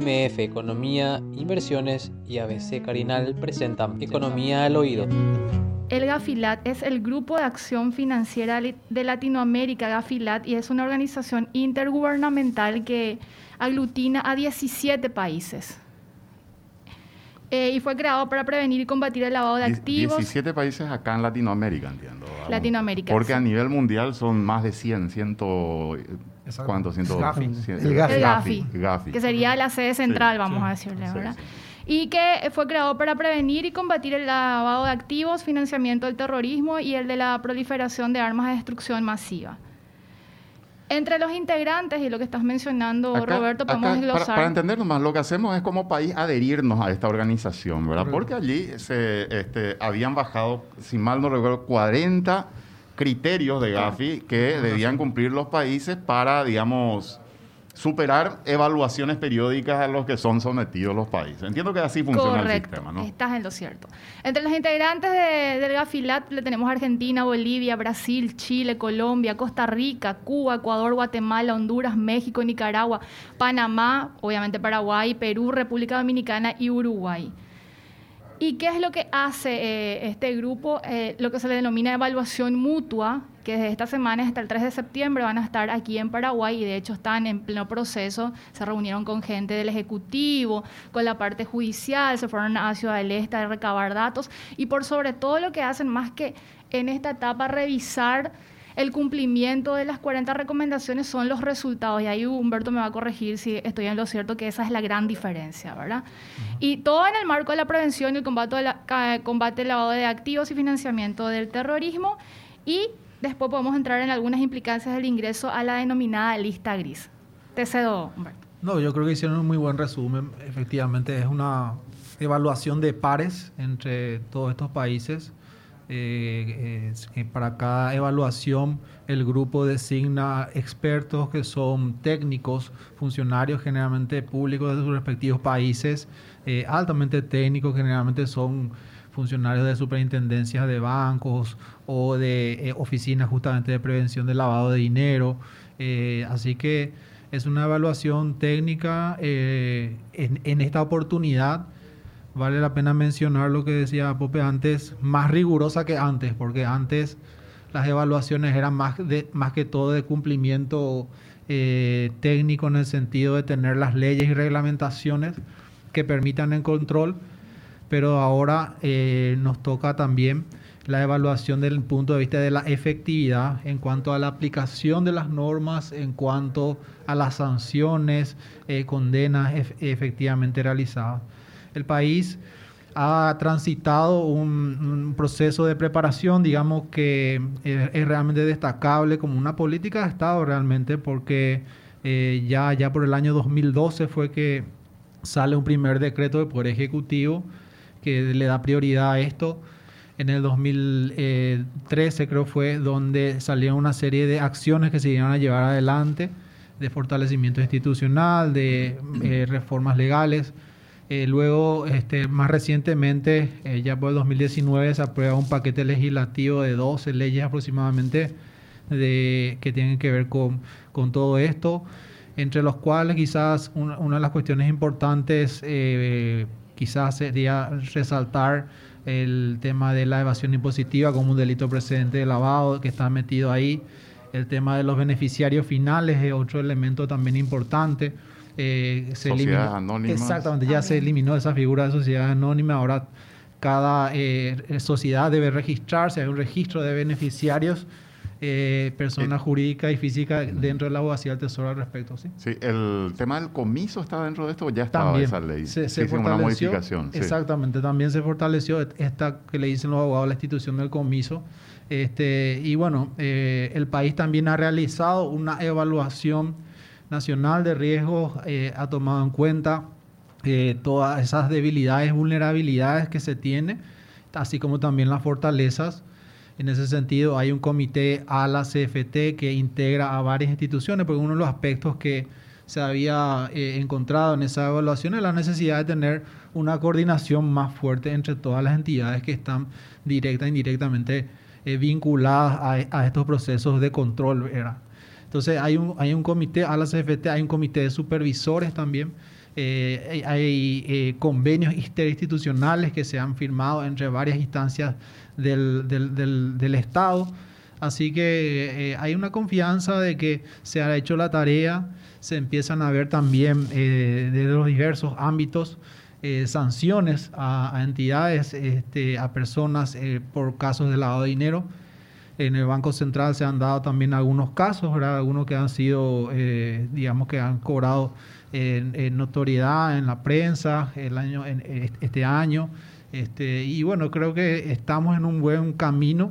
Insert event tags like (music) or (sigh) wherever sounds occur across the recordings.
MF Economía, Inversiones y ABC Carinal presentan Economía al Oído. El GAFILAT es el Grupo de Acción Financiera de Latinoamérica, GAFILAT, y es una organización intergubernamental que aglutina a 17 países. Eh, y fue creado para prevenir y combatir el lavado de activos. 17 países acá en Latinoamérica, entiendo. Latinoamérica. Porque a nivel mundial son más de 100, ciento... ¿Cuántos? el GAFI. El GAFI. Que sería la sede central, vamos a decirle, ¿verdad? y que fue creado para prevenir y combatir el lavado de activos, financiamiento del terrorismo y el de la proliferación de armas de destrucción masiva. Entre los integrantes y lo que estás mencionando, Roberto, podemos glosar. Para, para, entendernos más, lo que hacemos es como país adherirnos a esta organización, ¿verdad? Porque allí se este, habían bajado, si mal no recuerdo, 40 criterios de Gafi que debían cumplir los países para, digamos, superar evaluaciones periódicas a los que son sometidos los países. Entiendo que así funciona el sistema, ¿no? Estás en lo cierto. Entre los integrantes del GAFILAT le tenemos Argentina, Bolivia, Brasil, Chile, Colombia, Costa Rica, Cuba, Ecuador, Guatemala, Honduras, México, Nicaragua, Panamá, obviamente Paraguay, Perú, República Dominicana y Uruguay. ¿Y qué es lo que hace eh, este grupo? Eh, lo que se le denomina evaluación mutua, que desde esta semana hasta el 3 de septiembre van a estar aquí en Paraguay y de hecho están en pleno proceso. Se reunieron con gente del Ejecutivo, con la parte judicial, se fueron a Ciudad del Este a recabar datos y por sobre todo lo que hacen más que en esta etapa revisar el cumplimiento de las 40 recomendaciones son los resultados. Y ahí Humberto me va a corregir si estoy en lo cierto, que esa es la gran diferencia, ¿verdad? Y todo en el marco de la prevención y el combate, de la, combate lavado de activos y financiamiento del terrorismo. Y después podemos entrar en algunas implicancias del ingreso a la denominada lista gris. Te cedo, Humberto. No, yo creo que hicieron un muy buen resumen. Efectivamente, es una evaluación de pares entre todos estos países eh, eh, para cada evaluación el grupo designa expertos que son técnicos, funcionarios generalmente públicos de sus respectivos países, eh, altamente técnicos, generalmente son funcionarios de superintendencias de bancos o de oficinas justamente de prevención del lavado de dinero. así que es una evaluación técnica en esta oportunidad vale la pena mencionar lo que decía Pope antes, más rigurosa que antes, porque antes las evaluaciones eran más, de, más que todo de cumplimiento eh, técnico en el sentido de tener las leyes y reglamentaciones que permitan el control, pero ahora eh, nos toca también la evaluación del punto de vista de la efectividad en cuanto a la aplicación de las normas, en cuanto a las sanciones, eh, condenas efectivamente realizadas el país ha transitado un, proceso de preparación, digamos que es, realmente destacable como una política de Estado realmente, porque eh, ya, ya por el año 2012 fue que sale un primer decreto del Poder Ejecutivo que le da prioridad a esto. En el 2013 creo fue donde salieron una serie de acciones que se iban a llevar adelante, de fortalecimiento institucional, de eh, reformas legales eh, luego, este, más recientemente, eh, ya por el 2019, se aprueba un paquete legislativo de 12 leyes aproximadamente de, que tienen que ver con, con todo esto, entre los cuales quizás una, de las cuestiones importantes eh, quizás sería resaltar el tema de la evasión impositiva como un delito precedente de lavado que está metido ahí. El tema de los beneficiarios finales es otro elemento también importante eh, se eliminó, anónimas. Exactamente, ya se eliminó esa figura de sociedad anónima. Ahora cada eh, sociedad debe registrarse, hay un registro de beneficiarios, eh, persona jurídica y física dentro de la abogacía del Tesoro al respecto. ¿sí? sí, el tema del comiso está dentro de esto, ya estaba esa ley. Se, se fortaleció, una modificación. Exactamente, también se fortaleció esta que le dicen los abogados la institución del comiso. Este, y bueno, eh, el país también ha realizado una evaluación Nacional de Riesgos eh, ha tomado en cuenta eh, todas esas debilidades, vulnerabilidades que se tiene, así como también las fortalezas. En ese sentido, hay un comité a la CFT que integra a varias instituciones, porque uno de los aspectos que se había eh, encontrado en esa evaluación es la necesidad de tener una coordinación más fuerte entre todas las entidades que están directa e indirectamente vinculadas a, estos procesos de control. Entonces hay un, hay un comité, a la CFT hay un comité de supervisores también Eh, hay eh, convenios interinstitucionales que se han firmado entre varias instancias del, del, Estado. Así que hay una confianza de que se ha hecho la tarea, se empiezan a ver también de los diversos ámbitos sanciones a, entidades, este, a personas por casos de lavado de dinero. En el Banco Central se han dado también algunos casos, algunos que han sido, eh, digamos que han cobrado notoriedad en la prensa el año, en, este año. Este, y bueno, creo que estamos en un buen camino.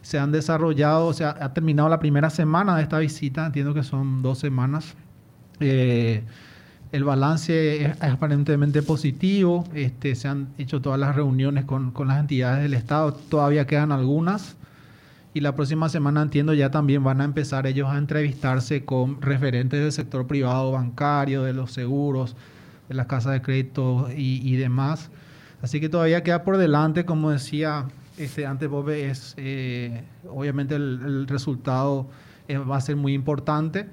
Se han desarrollado, o sea, ha terminado la primera semana de esta visita, entiendo que son dos semanas. Eh, el balance es, aparentemente positivo. Este, se han hecho todas las reuniones con, con, las entidades del Estado. Todavía quedan algunas. Y la próxima semana entiendo ya también van a empezar ellos a entrevistarse con referentes del sector privado bancario, de los seguros, de las casas de crédito y, demás. Así que todavía queda por delante, como decía este, antes Bobe, es eh, obviamente el, resultado eh, va a ser muy importante.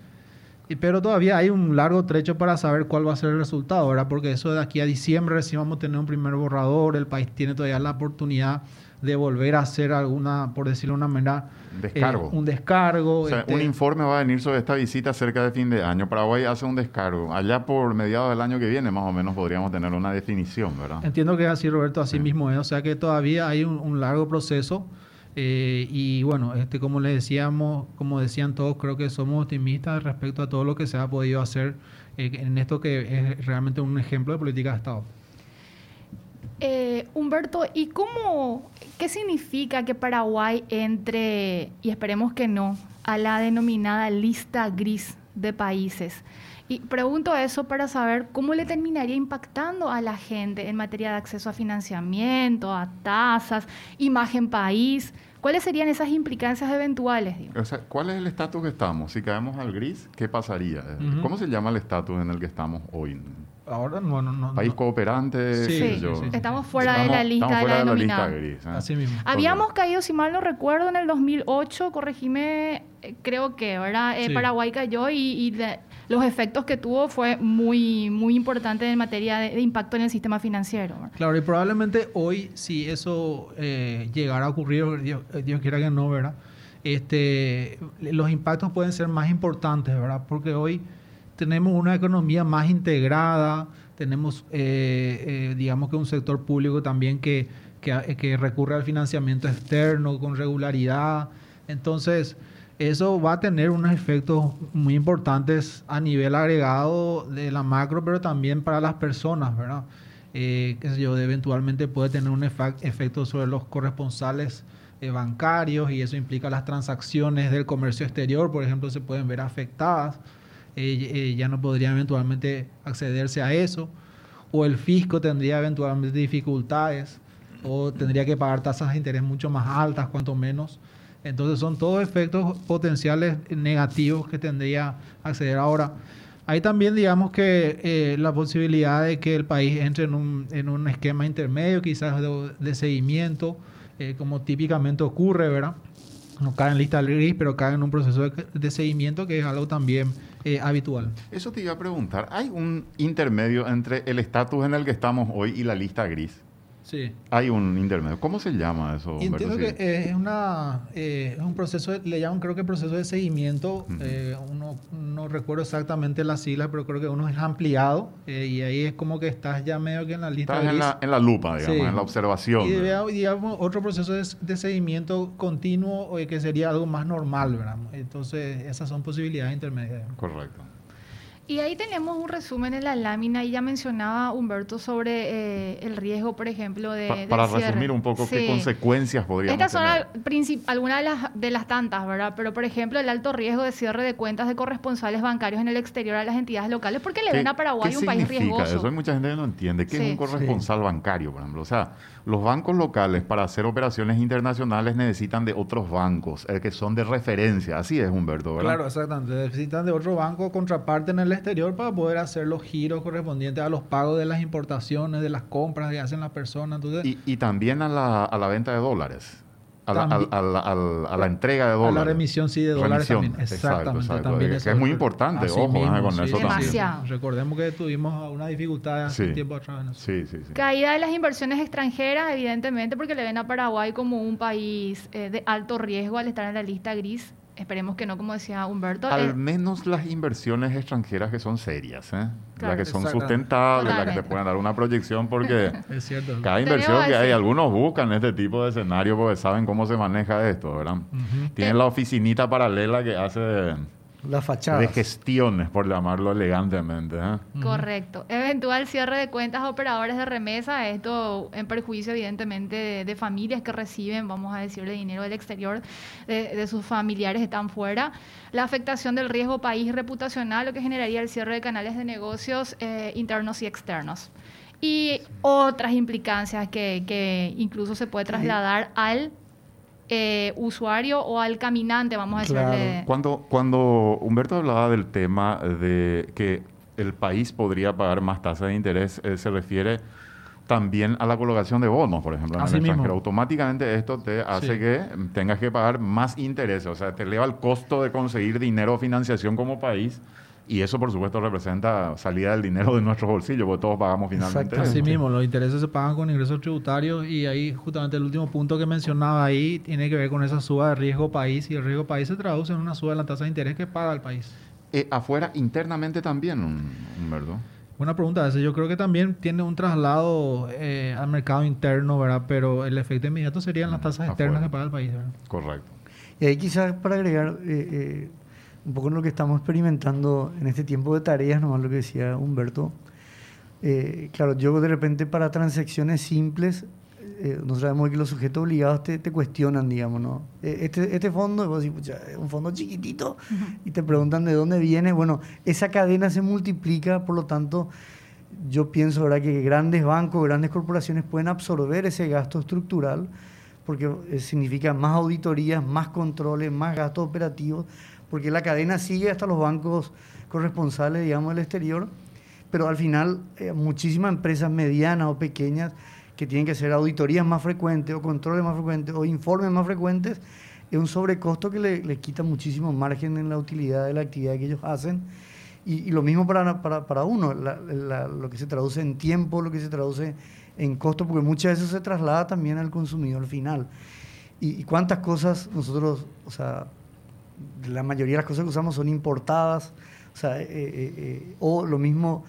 Pero todavía hay un largo trecho para saber cuál va a ser el resultado, ¿verdad? Porque eso de aquí a diciembre recién vamos a tener un primer borrador, el país tiene todavía la oportunidad de volver a hacer alguna, por decirlo de una manera, descargo. Eh, un descargo. O sea, un este informe va a venir sobre esta visita cerca de fin de año. Paraguay hace un descargo. Allá por mediados del año que viene, más o menos, podríamos tener una definición, ¿verdad? Entiendo que es así, Roberto, así mismo es. O sea que todavía hay un, largo proceso. Eh, y bueno, este, como le decíamos, como decían todos, creo que somos optimistas respecto a todo lo que se ha podido hacer eh, en esto que es realmente un ejemplo de política de Estado. Eh, Humberto, ¿y cómo, qué significa que Paraguay entre, y esperemos que no, a la denominada lista gris de países? Y pregunto eso para saber cómo le terminaría impactando a la gente en materia de acceso a financiamiento, a tasas, imagen país. ¿Cuáles serían esas implicancias eventuales? O sea, ¿cuál es el estatus que estamos? Si caemos al gris, ¿qué pasaría? ¿Cómo se llama el estatus en el que estamos hoy? Ahora no, no, no. País cooperante. Sí, estamos fuera de la lista de la, denominada. gris, ¿eh? Así mismo. Habíamos caído, si mal no recuerdo, en el 2008, corregime, eh, creo que, ¿verdad? Eh, Paraguay cayó y, los efectos que tuvo fue muy, muy importante en materia de, impacto en el sistema financiero. Claro, y probablemente hoy, si eso llegara a ocurrir, Dios, Dios, quiera que no, ¿verdad? Este, los impactos pueden ser más importantes, ¿verdad? Porque hoy tenemos una economía más integrada, tenemos, eh, eh, digamos que un sector público también que, que, recurre al financiamiento externo con regularidad. Entonces, eso va a tener unos efectos muy importantes a nivel agregado de la macro, pero también para las personas, ¿verdad? Eh, que yo, eventualmente puede tener un efecto sobre los corresponsales bancarios y eso implica las transacciones del comercio exterior, por ejemplo, se pueden ver afectadas. Eh, eh, ya no podría eventualmente accederse a eso, o el fisco tendría eventualmente dificultades, o tendría que pagar tasas de interés mucho más altas, cuanto menos. Entonces son todos efectos potenciales negativos que tendría acceder ahora. Hay también, digamos que eh, la posibilidad de que el país entre en un, en un esquema intermedio, quizás de, seguimiento, como típicamente ocurre, ¿verdad? No cae en lista gris, pero cae en un proceso de, de seguimiento que es algo también eh, habitual. Eso te iba a preguntar. ¿Hay un intermedio entre el estatus en el que estamos hoy y la lista gris? Sí. Hay un intermedio. ¿Cómo se llama eso? Entiendo que es, una, eh, es un proceso, le llaman creo que proceso de seguimiento. Eh, uno no recuerdo exactamente las siglas, pero creo que uno es ampliado eh, y ahí es como que estás ya medio que en la lista. Estás en la, en la, lupa, digamos, en la observación. Y digamos, otro proceso de, de seguimiento continuo que sería algo más normal, ¿verdad? Entonces, esas son posibilidades intermedias. Correcto. Y ahí tenemos un resumen en la lámina y ya mencionaba Humberto sobre eh, el riesgo, por ejemplo, de... para resumir un poco qué consecuencias podríamos Estas son algunas de las, de las tantas, ¿verdad? Pero, por ejemplo, el alto riesgo de cierre de cuentas de corresponsales bancarios en el exterior a las entidades locales, porque le ven a Paraguay un país riesgoso. Eso hay mucha gente que no entiende. ¿Qué es un corresponsal bancario, por ejemplo? O sea, los bancos locales para hacer operaciones internacionales necesitan de otros bancos, eh, que son de referencia. Así es, Humberto, ¿verdad? Claro, exactamente. Necesitan de otro banco contraparte en el exterior para poder hacer los giros correspondientes a los pagos de las importaciones, de las compras que hacen las personas. y, también a la, a la venta de dólares a la, También- al- al- al- a la entrega de A dólares. la remisión, sí, de dólares Remisión, también. exacto, Exactamente. exacto. También Que eso es muy importante, ojo, mismo, eh, con sí, eso también. Demasiado. Recordemos que tuvimos una dificultad hace Sí. un tiempo atrás. sí, sí. Caída de las inversiones extranjeras, evidentemente, porque le ven a Paraguay como un país eh, de alto riesgo al estar en la lista gris. Esperemos que no, como decía Humberto. Al Eh, menos las inversiones extranjeras que son serias, ¿eh? Claro. las que son sustentables, las que te pueden dar una proyección, porque (laughs) Es cierto. cada inversión que hay, algunos buscan este tipo de escenario porque saben cómo se maneja esto, ¿verdad? Ujú. Tienen la oficinita paralela que hace de, Las fachadas. de gestiones, por llamarlo elegantemente. ¿eh? Correcto. Eventual cierre de cuentas a operadores de remesa, esto en perjuicio evidentemente de, de familias que reciben, vamos a decirle, dinero del exterior, de, de sus familiares están fuera. La afectación del riesgo país reputacional, lo que generaría el cierre de canales de negocios eh, internos y externos. Y otras implicancias que, que incluso se puede trasladar al eh, usuario o al caminante, vamos a Claro. decirle. Cuando, cuando Humberto hablaba del tema de que el país podría pagar más tasas de interés, eh, se refiere también a la colocación de bonos, por ejemplo, en Así el mismo. extranjero. Automáticamente esto te hace Sí. que tengas que pagar más intereses, o sea, te eleva el costo de conseguir dinero o financiación como país. Y eso, por supuesto, representa salida del dinero de nuestros bolsillos, porque todos pagamos finalmente. Exactamente. Así mismo, los intereses se pagan con ingresos tributarios y ahí justamente el último punto que mencionaba ahí tiene que ver con esa suba de riesgo país y el riesgo país se traduce en una suba de la tasa de interés que paga el país. Eh, afuera, internamente también, un- Humberto. Buena pregunta esa. Yo creo que también tiene un traslado eh, al mercado interno, ¿verdad? Pero el efecto inmediato serían las tasas externas Afuera. que paga el país, ¿verdad? Correcto. Y ahí quizás para agregar eh, eh, un poco lo que estamos experimentando en este tiempo de tareas, nomás lo que decía Humberto. Eh, claro, yo de repente para transacciones simples, eh, nosotros sabemos que los sujetos obligados te, te cuestionan, digamos, ¿no? Eh, este, este fondo, vos decís, "Pucha, es un fondo chiquitito, y te preguntan de dónde viene. Bueno, esa cadena se multiplica, por lo tanto, yo pienso ¿verdad? que grandes bancos, grandes corporaciones pueden absorber ese gasto estructural porque eh, significa más auditorías, más controles, más gastos operativos, porque la cadena sigue hasta los bancos corresponsales, digamos, del exterior, pero al final eh, muchísimas empresas medianas o pequeñas que tienen que hacer auditorías más frecuentes o controles más frecuentes o informes más frecuentes, es un sobrecosto que le, le quita muchísimo margen en la utilidad de la actividad que ellos hacen. Y, lo mismo para, para, para uno, lo que se traduce en tiempo, lo que se traduce en costo, porque muchas veces se traslada también al consumidor final. Y cuántas cosas nosotros, o sea, la mayoría de las cosas que usamos son importadas, o sea, eh, eh, eh, o lo mismo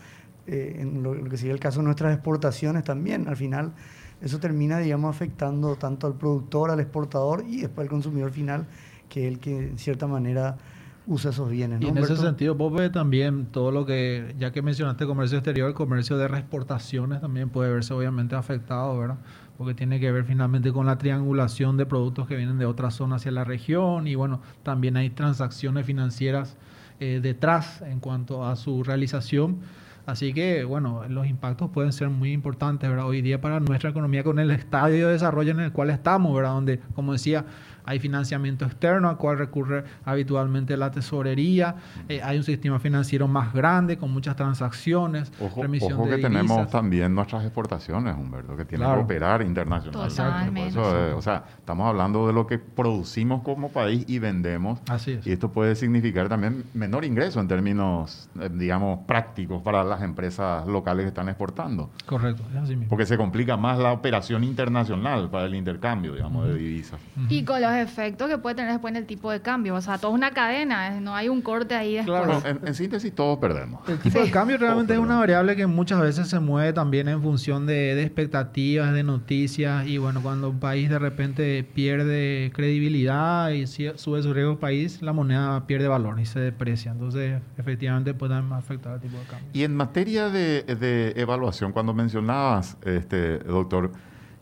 eh, en lo, lo que sería el caso de nuestras exportaciones también, al final eso termina, digamos, afectando tanto al productor, al exportador y después al consumidor final, que es el que en cierta manera usa esos bienes. Y ¿no, en ese Humberto? sentido, Pope, también todo lo que, ya que mencionaste comercio exterior, el comercio de reexportaciones también puede verse obviamente afectado, ¿verdad? Porque tiene que ver finalmente con la triangulación de productos que vienen de otra zona hacia la región y bueno, también hay transacciones financieras eh, detrás en cuanto a su realización. Así que, bueno, los impactos pueden ser muy importantes, ¿verdad? Hoy día para nuestra economía con el estadio de desarrollo en el cual estamos, ¿verdad? Donde, como decía, hay financiamiento externo al cual recurre habitualmente la tesorería, eh, hay un sistema financiero más grande con muchas transacciones, Ojo, remisión ojo de que tenemos también nuestras exportaciones, Humberto, que tienen Claro. que operar internacionalmente. Totalmente. Por eso, eh, o sea, estamos hablando de lo que producimos como país y vendemos. Así es. Y esto puede significar también menor ingreso en términos, eh, digamos, prácticos para las empresas locales que están exportando. Correcto, es así mismo. Porque se complica más la operación internacional para el intercambio, digamos, de divisas. Y con los efectos que puede tener después en el tipo de cambio. O sea, todo es una cadena, no hay un corte ahí después. Claro. En, en síntesis, todos perdemos. El tipo de cambio realmente es una variable que muchas veces se mueve también en función de, de expectativas, de noticias y bueno, cuando un país de repente pierde credibilidad y sube su riesgo país, la moneda pierde valor y se deprecia. Entonces, efectivamente puede también afectar el tipo de cambio. Y en materia de, de evaluación, cuando mencionabas, este, doctor,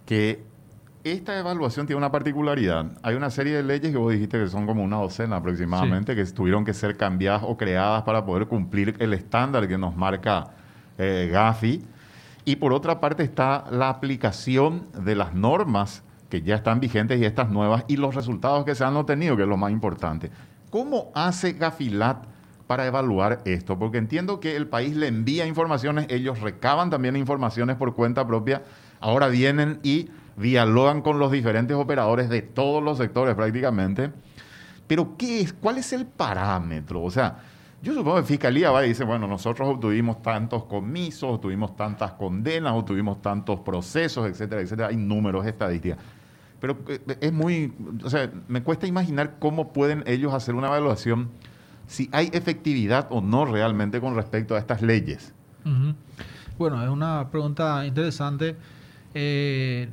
que esta evaluación tiene una particularidad. Hay una serie de leyes que vos dijiste que son como una docena aproximadamente, que tuvieron que ser cambiadas o creadas para poder cumplir el estándar que nos marca eh, Gafi. Y por otra parte está la aplicación de las normas que ya están vigentes y estas nuevas y los resultados que se han obtenido, que es lo más importante. ¿Cómo hace Gafilat para evaluar esto? Porque entiendo que el país le envía informaciones, ellos recaban también informaciones por cuenta propia, ahora vienen y dialogan con los diferentes operadores de todos los sectores prácticamente. Pero ¿qué es? ¿Cuál es el parámetro? O sea, yo supongo que Fiscalía va y dice, bueno, nosotros obtuvimos tantos comisos, obtuvimos tantas condenas, obtuvimos tantos procesos, etcétera, etcétera. Hay números, estadísticas. Pero eh, es muy, o sea, me cuesta imaginar cómo pueden ellos hacer una evaluación si hay efectividad o no realmente con respecto a estas leyes. Bueno, es una pregunta interesante. Eh,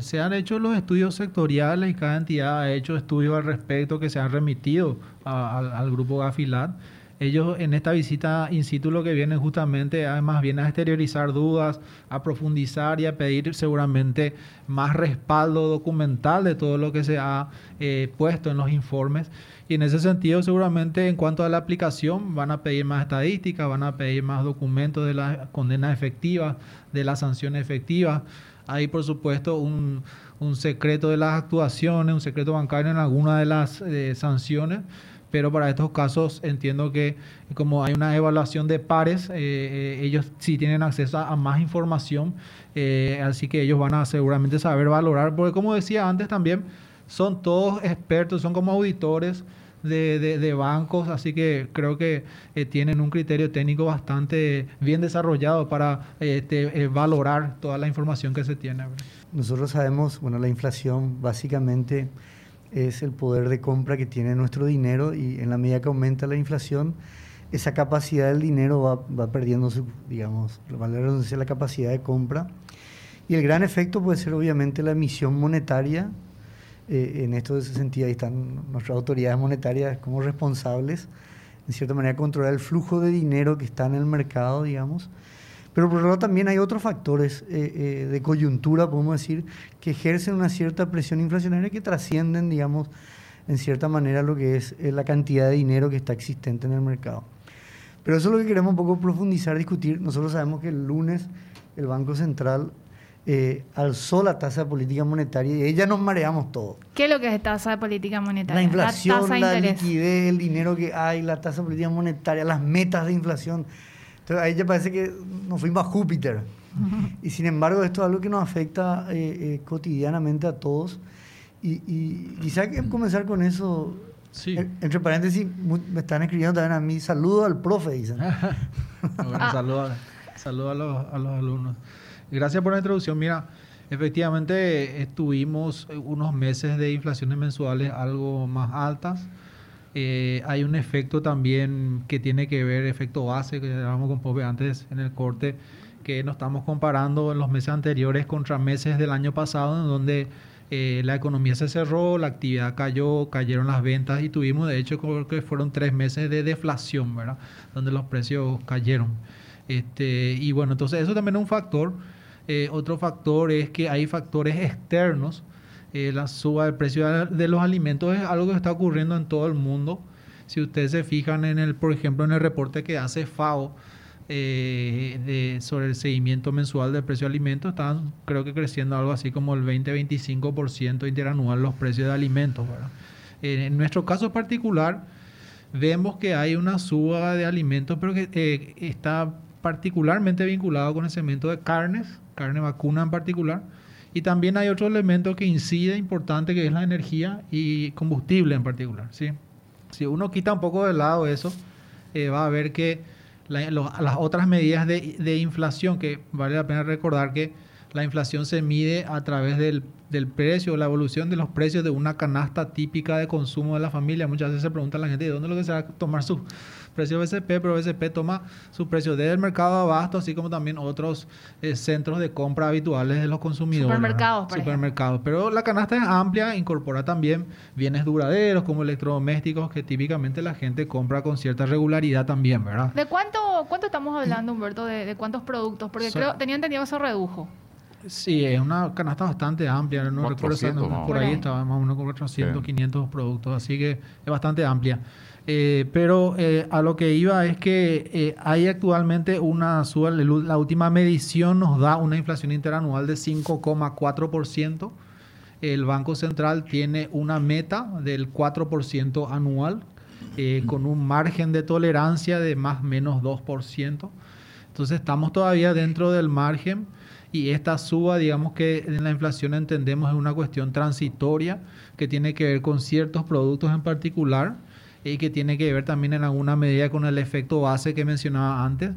se han hecho los estudios sectoriales y cada entidad ha hecho estudios al respecto que se han remitido al grupo Gafilat ellos en esta visita in situ lo que vienen justamente además vienen a exteriorizar dudas, a profundizar y a pedir seguramente más respaldo documental de todo lo que se ha eh, puesto en los informes. Y en ese sentido, seguramente en cuanto a la aplicación, van a pedir más estadísticas, van a pedir más documentos de la condena efectiva, de la sanción efectiva. Hay, por supuesto, un, secreto de las actuaciones, un secreto bancario en alguna de las eh, sanciones pero para estos casos entiendo que como hay una evaluación de pares, eh, eh, ellos sí tienen acceso a, más información, así que ellos van a seguramente saber valorar, porque como decía antes también, son todos expertos, son como auditores. De, bancos, así que creo que tienen un criterio técnico bastante bien desarrollado para este, valorar toda la información que se tiene. Nosotros sabemos, bueno, la inflación básicamente es el poder de compra que tiene nuestro dinero y en la medida que aumenta la inflación, esa capacidad del dinero va, va perdiendo su, digamos, la capacidad de compra. Y el gran efecto puede ser obviamente la emisión monetaria. Eh, en esto ese sentido, ahí están nuestras autoridades monetarias como responsables, en cierta manera, controlar el flujo de dinero que está en el mercado, digamos. Pero por otro lado también hay otros factores eh, eh, de coyuntura, podemos decir, que ejercen una cierta presión inflacionaria que trascienden, digamos, en cierta manera lo que es eh, la cantidad de dinero que está existente en el mercado. Pero eso es lo que queremos un poco profundizar, discutir. Nosotros sabemos que el lunes el Banco Central alzó la tasa de política monetaria y ya nos mareamos todos. ¿Qué es lo que es tasa de política monetaria? La inflación, la, la liquidez, el dinero que hay, la tasa de política monetaria, las metas de inflación. Entonces ahí ya parece que nos fuimos a Júpiter. (laughs) Y sin embargo, esto es algo que nos afecta eh, eh, cotidianamente a todos. Y, y quizá que comenzar con eso. Sí. Entre paréntesis, me están escribiendo también a mí, saludo al profe, dicen. (laughs) bueno, saludo, a, los, a los alumnos. Gracias por la introducción. Mira, efectivamente estuvimos unos meses de inflaciones mensuales algo más altas. Eh, hay un efecto también que tiene que ver, efecto base, que hablábamos con Pope antes en el corte, que nos estamos comparando en los meses anteriores contra meses del año pasado, en donde eh, la economía se cerró, la actividad cayó, cayeron las ventas y tuvimos, de hecho, creo que fueron tres meses de deflación, ¿verdad? Donde los precios cayeron. Este, y bueno, entonces eso también es un factor. Eh, otro factor es que hay factores externos eh, la suba del precio de los alimentos es algo que está ocurriendo en todo el mundo. Si ustedes se fijan en el, por ejemplo, en el reporte que hace FAO eh, sobre el seguimiento mensual del precio de alimentos, están creo que creciendo algo así como el 20-25% interanual los precios de alimentos. en nuestro caso particular, vemos que hay una suba de alimentos, pero que está particularmente vinculado con el segmento de carnes, carne vacuna en particular y también hay otro elemento que incide importante, que es la energía y combustible en particular. ¿sí? Si uno quita un poco de lado eso, eh, va a ver que las otras medidas de, de, inflación, que vale la pena recordar que la inflación se mide a través del, del precio, la evolución de los precios de una canasta típica de consumo de la familia. Muchas veces se pregunta la gente, ¿de dónde lo que se va a tomar su precio BCP, pero BCP toma su precio del mercado de abasto, así como también otros eh, centros de compra habituales de los consumidores. Supermercados, por Supermercados. Pero la canasta es amplia, incorpora también bienes duraderos como electrodomésticos que típicamente la gente compra con cierta regularidad también, ¿verdad? ¿De cuánto, cuánto estamos hablando, Humberto, de, cuántos productos? Porque creo, tenía entendido que se redujo. Sí, es una canasta bastante amplia, no recuerdo por ahí estaba más o menos con 400, 500 productos, así que es bastante amplia. Eh, pero eh, a lo que iba es que eh, hay actualmente una suba, la última medición nos da una inflación interanual de 5,4%. El Banco Central tiene una meta del 4% anual, con un margen de tolerancia de más o menos 2%. Entonces estamos todavía dentro del margen y esta suba, digamos que en la inflación entendemos es una cuestión transitoria que tiene que ver con ciertos productos en particular y que tiene que ver también en alguna medida con el efecto base que mencionaba antes.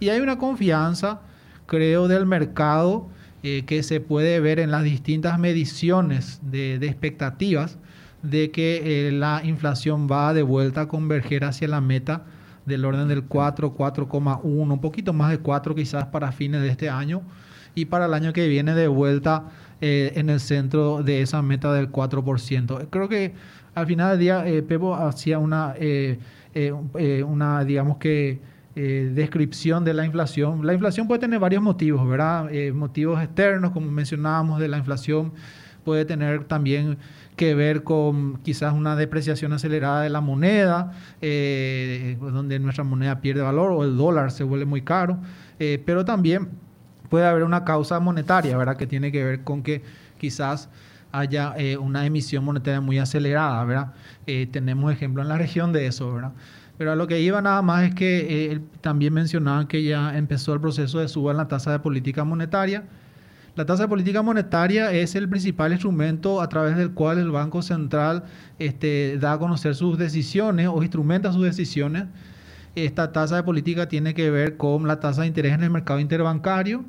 Y hay una confianza, creo, del mercado eh, que se puede ver en las distintas mediciones de, expectativas de que eh, la inflación va de vuelta a converger hacia la meta del orden del 4, 4,1, un poquito más de 4 quizás para fines de este año y para el año que viene de vuelta eh, en el centro de esa meta del 4%. Creo que al final del día eh, Pepo hacía una, eh, una digamos que, descripción de la inflación. La inflación puede tener varios motivos, ¿verdad? motivos externos, como mencionábamos, de la inflación, puede tener también que ver con quizás una depreciación acelerada de la moneda, donde nuestra moneda pierde valor o el dólar se vuelve muy caro, pero también puede haber una causa monetaria, ¿verdad? Que tiene que ver con que quizás haya eh, una emisión monetaria muy acelerada, ¿verdad? Eh, tenemos ejemplos en la región de eso, ¿verdad? Pero a lo que iba nada más es que eh, también mencionaban que ya empezó el proceso de suba en la tasa de política monetaria. La tasa de política monetaria es el principal instrumento a través del cual el Banco Central este, da a conocer sus decisiones o instrumenta sus decisiones. Esta tasa de política tiene que ver con la tasa de interés en el mercado interbancario,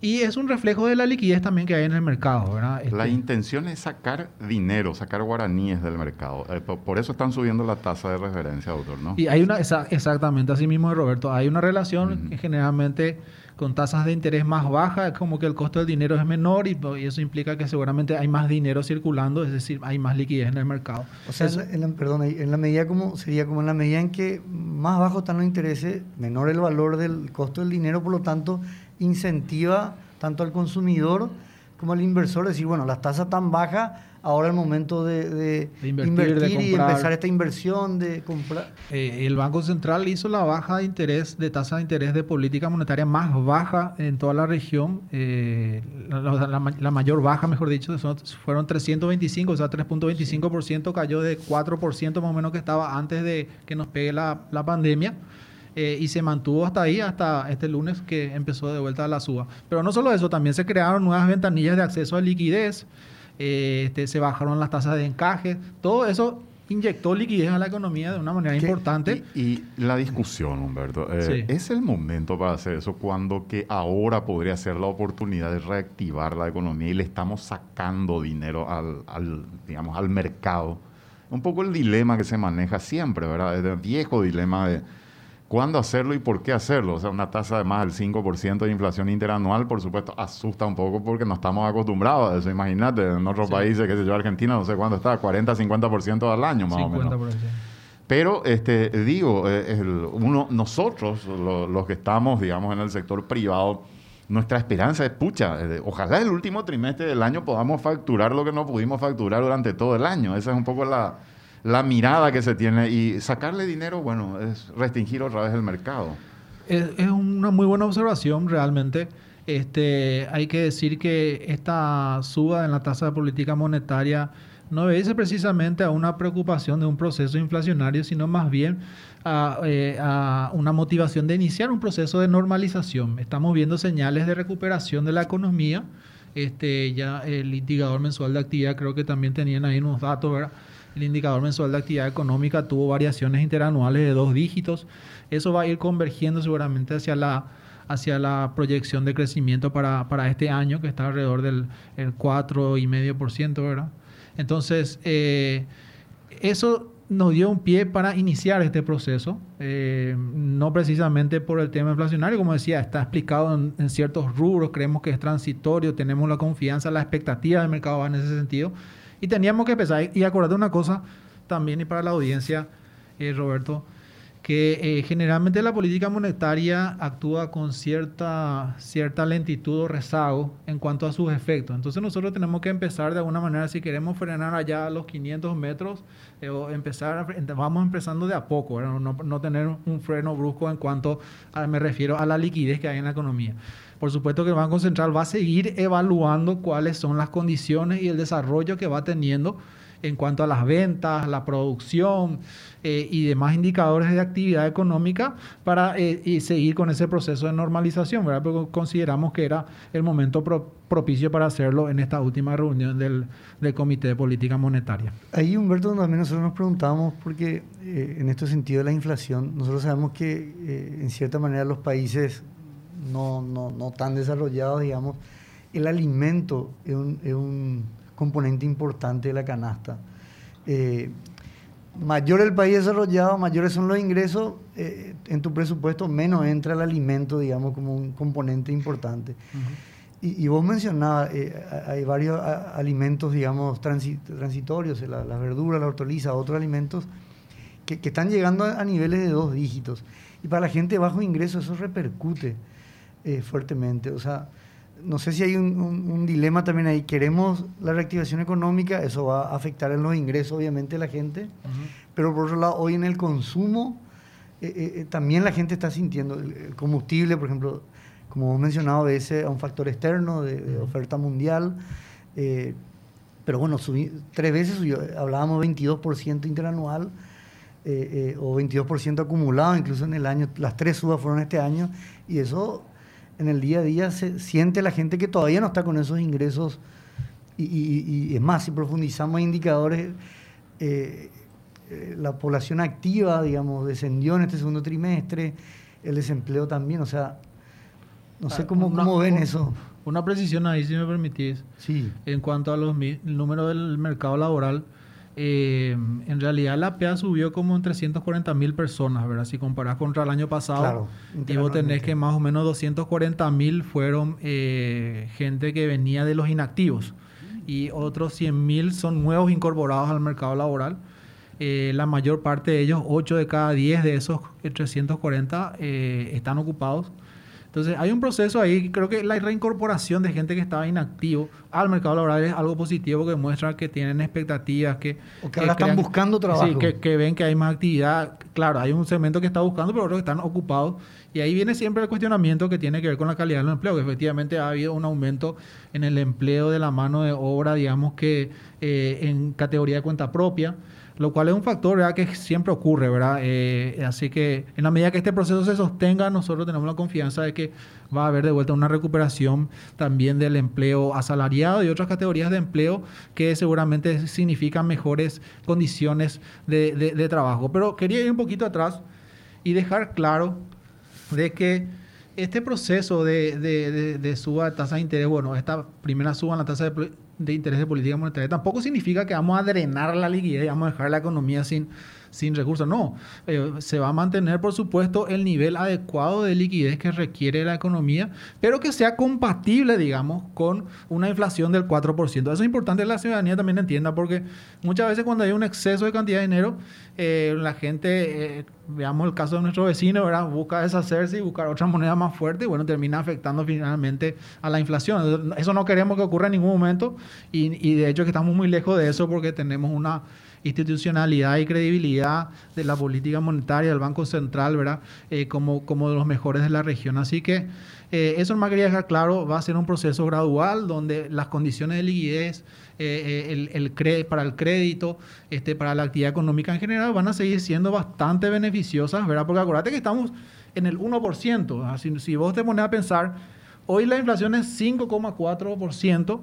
y es un reflejo de la liquidez también que hay en el mercado, ¿verdad? La este, intención es sacar dinero, sacar guaraníes del mercado. Eh, por eso están subiendo la tasa de referencia, doctor, ¿no? Y hay una, exactamente, así mismo, Roberto, hay una relación que generalmente con tasas de interés más bajas, como que el costo del dinero es menor y, eso implica que seguramente hay más dinero circulando, es decir, hay más liquidez en el mercado. O sea, en la, perdón, en la medida como sería como en la medida en que más bajo están los intereses, menor el valor del costo del dinero, por lo tanto incentiva tanto al consumidor como al inversor decir, bueno, las tasas tan bajas, ahora es el momento de, invertir, y empezar esta inversión de comprar. Eh, el Banco Central hizo la baja de interés, de tasa de interés de política monetaria más baja en toda la región. Eh, la, mayor baja, mejor dicho, fueron 325, o sea, 3.25% cayó de 4% más o menos que estaba antes de que nos pegue la, la pandemia. Eh, y se mantuvo hasta ahí, hasta este lunes que empezó de vuelta la suba. Pero no solo eso, también se crearon nuevas ventanillas de acceso a liquidez, eh, este, se bajaron las tasas de encaje, todo eso inyectó liquidez a la economía de una manera importante. Y, la discusión, Humberto, eh, ¿es el momento para hacer eso cuando que ahora podría ser la oportunidad de reactivar la economía y le estamos sacando dinero al, al digamos, al mercado? Un poco el dilema que se maneja siempre, ¿verdad? El viejo dilema de cuándo hacerlo y por qué hacerlo. O sea, una tasa de más del 5% de inflación interanual, por supuesto, asusta un poco porque no estamos acostumbrados a eso. Imagínate, en otros países, qué sé yo, Argentina, no sé cuándo está, 40, 50% al año más o menos. Pero este, digo, eh, uno, nosotros, los que estamos, digamos, en el sector privado, nuestra esperanza es, pucha, eh, ojalá el último trimestre del año podamos facturar lo que no pudimos facturar durante todo el año. Esa es un poco la, la mirada que se tiene y sacarle dinero, bueno, es restringir otra vez el mercado. Es, una muy buena observación realmente. Este, hay que decir que esta suba en la tasa de política monetaria no obedece precisamente a una preocupación de un proceso inflacionario, sino más bien a, eh, a, una motivación de iniciar un proceso de normalización. Estamos viendo señales de recuperación de la economía. Este, ya el indicador mensual de actividad creo que también tenían ahí unos datos, ¿verdad? El indicador mensual de actividad económica tuvo variaciones interanuales de dos dígitos. Eso va a ir convergiendo seguramente hacia la, hacia la proyección de crecimiento para, para este año, que está alrededor del el 4,5%, ¿verdad? Entonces, eh, eso nos dio un pie para iniciar este proceso, eh, no precisamente por el tema inflacionario, como decía, está explicado en, en, ciertos rubros, creemos que es transitorio, tenemos la confianza, la expectativa del mercado va en ese sentido, y teníamos que empezar. Y acordate una cosa también y para la audiencia, eh, Roberto, que eh, generalmente la política monetaria actúa con cierta, cierta lentitud o rezago en cuanto a sus efectos. Entonces nosotros tenemos que empezar de alguna manera, si queremos frenar allá a los 500 metros, eh, o empezar, vamos empezando de a poco, no, no, tener un freno brusco en cuanto a, me refiero a la liquidez que hay en la economía. Por supuesto que el Banco Central va a seguir evaluando cuáles son las condiciones y el desarrollo que va teniendo en cuanto a las ventas, la producción eh, y demás indicadores de actividad económica para eh, seguir con ese proceso de normalización, ¿verdad? Porque consideramos que era el momento propicio para hacerlo en esta última reunión del, Comité de Política Monetaria. Ahí, Humberto, también nosotros nos preguntamos, porque eh, en este sentido de la inflación, nosotros sabemos que en cierta manera los países no, no, no tan desarrollados, digamos, el alimento es un, es un componente importante de la canasta. Eh, mayor el país desarrollado, mayores son los ingresos, eh, en tu presupuesto menos entra el alimento, digamos, como un componente importante. y, vos mencionabas, eh, hay varios alimentos, digamos, transitorios, las la verduras, la hortaliza, otros alimentos, que, que, están llegando a, niveles de dos dígitos. Y para la gente bajo ingreso eso repercute fuertemente. O sea, no sé si hay un, dilema también ahí. Queremos la reactivación económica, eso va a afectar en los ingresos, obviamente, de la gente. Pero por otro lado, hoy en el consumo, eh, eh, eh, también la gente está sintiendo. El, combustible, por ejemplo, como hemos mencionado, ese a un factor externo de, oferta mundial. pero bueno, tres veces subió. Hablábamos 22% interanual. o 22% acumulado, incluso en el año, las tres subas fueron este año, y eso en el día a día se siente la gente que todavía no está con esos ingresos. Y, es más, si profundizamos indicadores, eh, eh, la población activa, digamos, descendió en este segundo trimestre, el desempleo también, o sea, no sé ah, cómo, cómo ven eso. Una precisión ahí, si me permitís. Sí. En cuanto a los números del mercado laboral, eh, en realidad la PEA subió como en 340 mil personas, ¿verdad? Si comparás contra el año pasado, y vos tenés que más o menos 240 mil fueron eh, gente que venía de los inactivos y otros 100 mil son nuevos incorporados al mercado laboral. Eh, la mayor parte de ellos, 8 de cada 10 de esos 340, están ocupados entonces, hay un proceso ahí, creo que la reincorporación de gente que estaba inactivo al mercado laboral es algo positivo que muestra que tienen expectativas, que... O que, ahora están buscando trabajo. Sí, que, ven que hay más actividad. Claro, hay un segmento que está buscando, pero otros que están ocupados. Y ahí viene siempre el cuestionamiento que tiene que ver con la calidad del empleo, que efectivamente ha habido un aumento en el empleo de la mano de obra, digamos que eh, en categoría de cuenta propia lo cual es un factor ¿verdad? que siempre ocurre, ¿verdad? Eh, así que en la medida que este proceso se sostenga, nosotros tenemos la confianza de que va a haber de vuelta una recuperación también del empleo asalariado y otras categorías de empleo que seguramente significan mejores condiciones de, trabajo. Pero quería ir un poquito atrás y dejar claro de que este proceso de, de, suba de tasa de interés, bueno, esta primera suba en la tasa de de interés de política monetaria. Tampoco significa que vamos a drenar la liquidez y vamos a dejar la economía sin, sin recursos. No, eh, se va a mantener, por supuesto, el nivel adecuado de liquidez que requiere la economía, pero que sea compatible, digamos, con una inflación del 4%. Eso es importante que la ciudadanía también entienda, porque muchas veces cuando hay un exceso de cantidad de dinero, eh, la gente, eh, veamos el caso de nuestro vecino, ¿verdad? busca deshacerse y buscar otra moneda más fuerte y bueno, termina afectando finalmente a la inflación. Eso no queremos que ocurra en ningún momento y, y de hecho que estamos muy lejos de eso porque tenemos una institucionalidad y credibilidad de la política monetaria del Banco Central, ¿verdad? Eh, como, como de los mejores de la región. Así que eh, eso me quería dejar claro, va a ser un proceso gradual donde las condiciones de liquidez eh, el, el para el crédito, este, para la actividad económica en general, van a seguir siendo bastante beneficiosas, ¿verdad? Porque acuérdate que estamos en el 1%. Si, si vos te pones a pensar, hoy la inflación es 5,4%.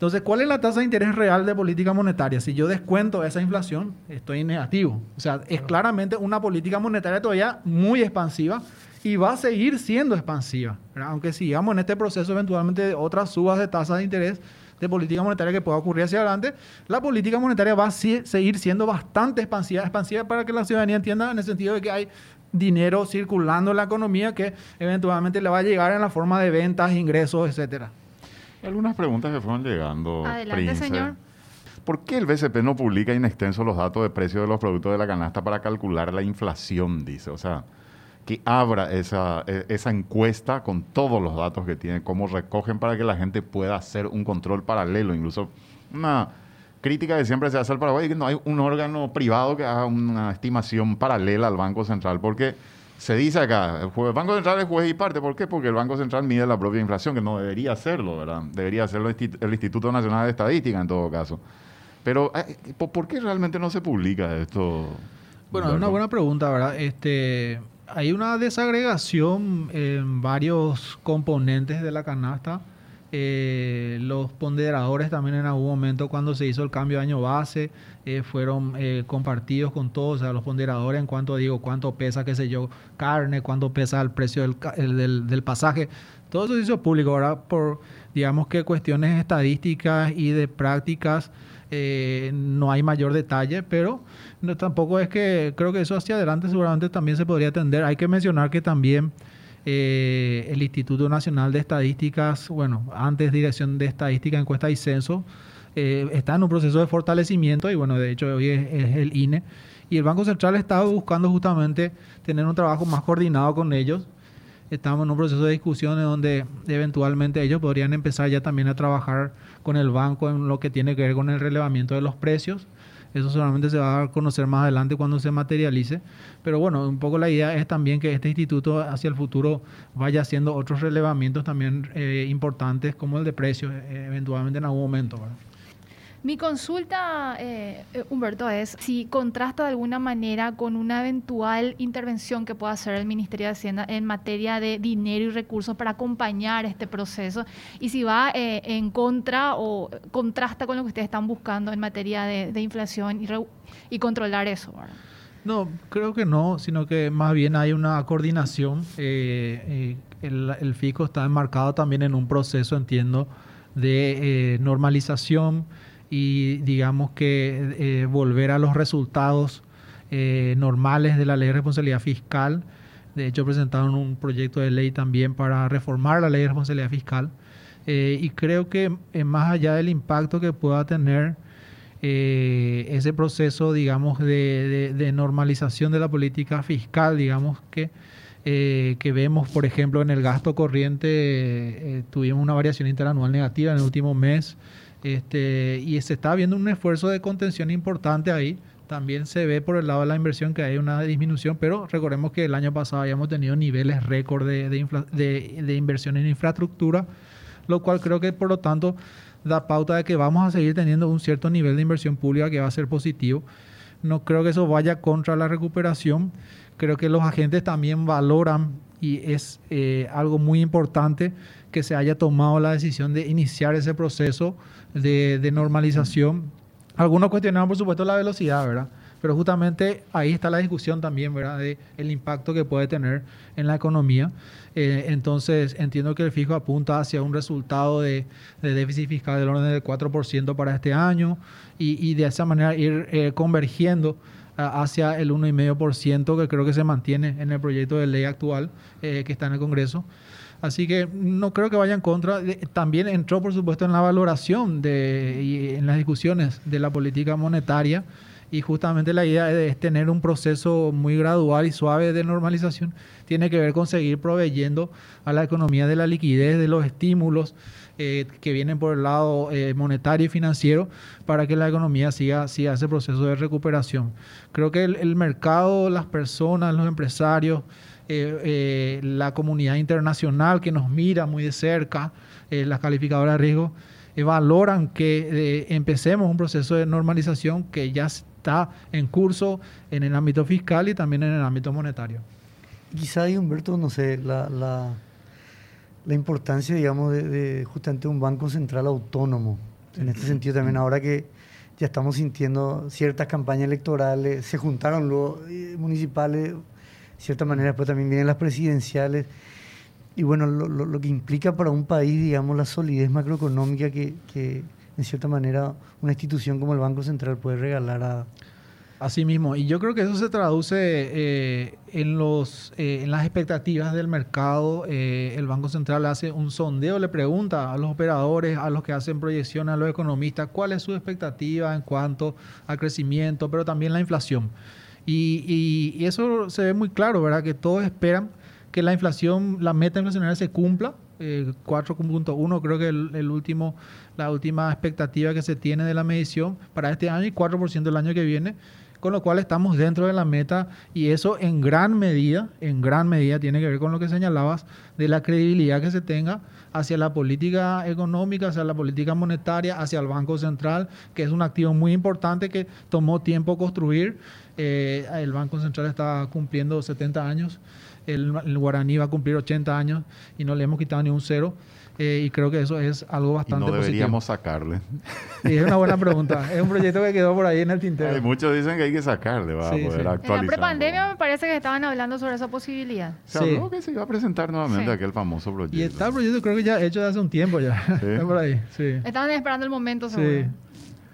Entonces, ¿cuál es la tasa de interés real de política monetaria? Si yo descuento esa inflación, estoy en negativo. O sea, es claramente una política monetaria todavía muy expansiva y va a seguir siendo expansiva. Aunque sigamos en este proceso eventualmente de otras subas de tasas de interés de política monetaria que pueda ocurrir hacia adelante, la política monetaria va a seguir siendo bastante expansiva, expansiva para que la ciudadanía entienda en el sentido de que hay dinero circulando en la economía que eventualmente le va a llegar en la forma de ventas, ingresos, etcétera. Algunas preguntas que fueron llegando. Adelante, señor. ¿Por qué el BCP no publica in extenso los datos de precios de los productos de la canasta para calcular la inflación? Dice, o sea, que abra esa, e, esa encuesta con todos los datos que tiene, cómo recogen para que la gente pueda hacer un control paralelo. Incluso una crítica que siempre se hace al Paraguay, que no hay un órgano privado que haga una estimación paralela al Banco Central, porque se dice acá, el Banco Central es juez y parte. ¿Por qué? Porque el Banco Central mide la propia inflación, que no debería hacerlo, ¿verdad? Debería hacerlo el Instituto Nacional de Estadística en todo caso. Pero, eh, ¿por qué realmente no se publica esto? Bueno, es una buena pregunta, ¿verdad? Este, hay una desagregación en varios componentes de la canasta. Eh, los ponderadores también en algún momento cuando se hizo el cambio de año base eh, fueron eh, compartidos con todos, o sea, los ponderadores en cuanto digo cuánto pesa, qué sé yo, carne, cuánto pesa el precio del, del, pasaje. Todo eso se hizo público, ¿verdad? Por, digamos que cuestiones estadísticas y de prácticas no hay mayor detalle, pero no, tampoco es que creo que eso hacia adelante seguramente también se podría atender. Hay que mencionar que también eh, el Instituto Nacional de Estadísticas, bueno, antes Dirección de Estadística, Encuesta y Censo, eh, está en un proceso de fortalecimiento y bueno, de hecho hoy es, el INE. Y el Banco Central está buscando justamente tener un trabajo más coordinado con ellos. Estamos en un proceso de discusión en donde eventualmente ellos podrían empezar ya también a trabajar con el banco en lo que tiene que ver con el relevamiento de los precios eso solamente se va a conocer más adelante cuando se materialice. Pero bueno, un poco la idea es también que este instituto hacia el futuro vaya haciendo otros relevamientos también eh, importantes como el de precios, eh, eventualmente en algún momento. Mi consulta, eh, eh, Humberto, es si contrasta de alguna manera con una eventual intervención que pueda hacer el Ministerio de Hacienda en materia de dinero y recursos para acompañar este proceso y si va eh, en contra o contrasta con lo que ustedes están buscando en materia de, inflación y, y, controlar eso. No, creo que no, sino que más bien hay una coordinación. el, el, FICO está enmarcado también en un proceso, entiendo, de normalización y digamos que eh, volver a los resultados eh, normales de la ley de responsabilidad fiscal. De hecho, presentaron un proyecto de ley también para reformar la ley de responsabilidad fiscal. Eh, y creo que más allá del impacto que pueda tener ese proceso, digamos, de, normalización de la política fiscal, digamos que, que vemos, por ejemplo, en el gasto corriente, tuvimos una variación interanual negativa en el último mes. Este, y se está viendo un esfuerzo de contención importante ahí. También se ve por el lado de la inversión que hay una disminución, pero recordemos que el año pasado habíamos tenido niveles récord de, de, inversión en infraestructura, lo cual creo que por lo tanto da pauta de que vamos a seguir teniendo un cierto nivel de inversión pública que va a ser positivo. No creo que eso vaya contra la recuperación. Creo que los agentes también valoran y es eh, algo muy importante que se haya tomado la decisión de iniciar ese proceso de, normalización. Algunos cuestionaban, por supuesto, la velocidad, ¿verdad? Pero justamente ahí está la discusión también, ¿verdad? De el impacto que puede tener en la economía. Eh, entonces, entiendo que el fijo apunta hacia un resultado de, déficit fiscal del orden del 4% para este año y, de esa manera ir eh, convergiendo hacia el 1,5% que creo que se mantiene en el proyecto de ley actual eh, que está en el Congreso. Así que no creo que vaya en contra. También entró, por supuesto, en la valoración de, y en las discusiones de la política monetaria. Y justamente la idea es tener un proceso muy gradual y suave de normalización. Tiene que ver con seguir proveyendo a la economía de la liquidez, de los estímulos eh, que vienen por el lado eh, monetario y financiero para que la economía siga, siga ese proceso de recuperación. Creo que el mercado, las personas, los empresarios, eh, la comunidad internacional que nos mira muy de cerca, las calificadoras de riesgo, valoran que empecemos un proceso de normalización que ya está en curso en el ámbito fiscal y también en el ámbito monetario. Quizá Humberto, no sé, la, la, la importancia, digamos, de, justamente un banco central autónomo. En este sentido también, ahora que ya estamos sintiendo ciertas campañas electorales, se juntaron los municipales, cierta manera, después también vienen las presidenciales. Y bueno, lo, lo, que implica para un país, digamos, la solidez macroeconómica que, que, en cierta manera, una institución como el Banco Central puede regalar a... Así mismo, y yo creo que eso se traduce eh, en, los, eh, en las expectativas del mercado. Eh, el Banco Central hace un sondeo, le pregunta a los operadores, a los que hacen proyecciones, a los economistas, cuál es su expectativa en cuanto al crecimiento, pero también la inflación. Y, eso se ve muy claro, ¿verdad? Que todos esperan que la inflación, la meta inflacionaria se cumpla. 4.1 creo que el, último, la última expectativa que se tiene de la medición para este año y 4% el año que viene. con lo cual estamos dentro de la meta y eso en gran medida, en gran medida tiene que ver con lo que señalabas de la credibilidad que se tenga hacia la política económica, hacia la política monetaria, hacia el Banco Central, que es un activo muy importante que tomó tiempo construir. Eh, el Banco Central está cumpliendo 70 años, el, el Guaraní va a cumplir 80 años y no le hemos quitado ni un cero. Eh, y creo que eso es algo bastante y no deberíamos sacarle. (laughs) Y es una buena pregunta. es un proyecto que quedó por ahí en el tintero. Hay muchos dicen que hay que sacarle, va a poder actualizar. En la prepandemia me parece que estaban hablando sobre esa posibilidad. Se habló que se iba a presentar nuevamente aquel famoso proyecto. Y está el proyecto creo que ya hecho de hace un tiempo ya. (laughs) está por ahí, sí. Estaban esperando el momento, seguro.